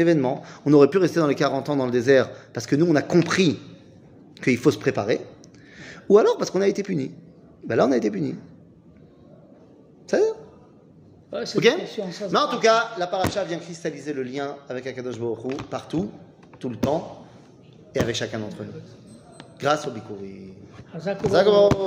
événements. On aurait pu rester dans les 40 ans dans le désert parce que nous, on a compris qu'il faut se préparer. Ou alors parce qu'on a été puni. Ben là, on a été puni. Ça Ouais, c'est Ok ça Mais en tout cas, la paracha vient cristalliser le lien avec Akadosh Baruch partout, tout le temps, et avec chacun d'entre nous. Grâce au Bikuri.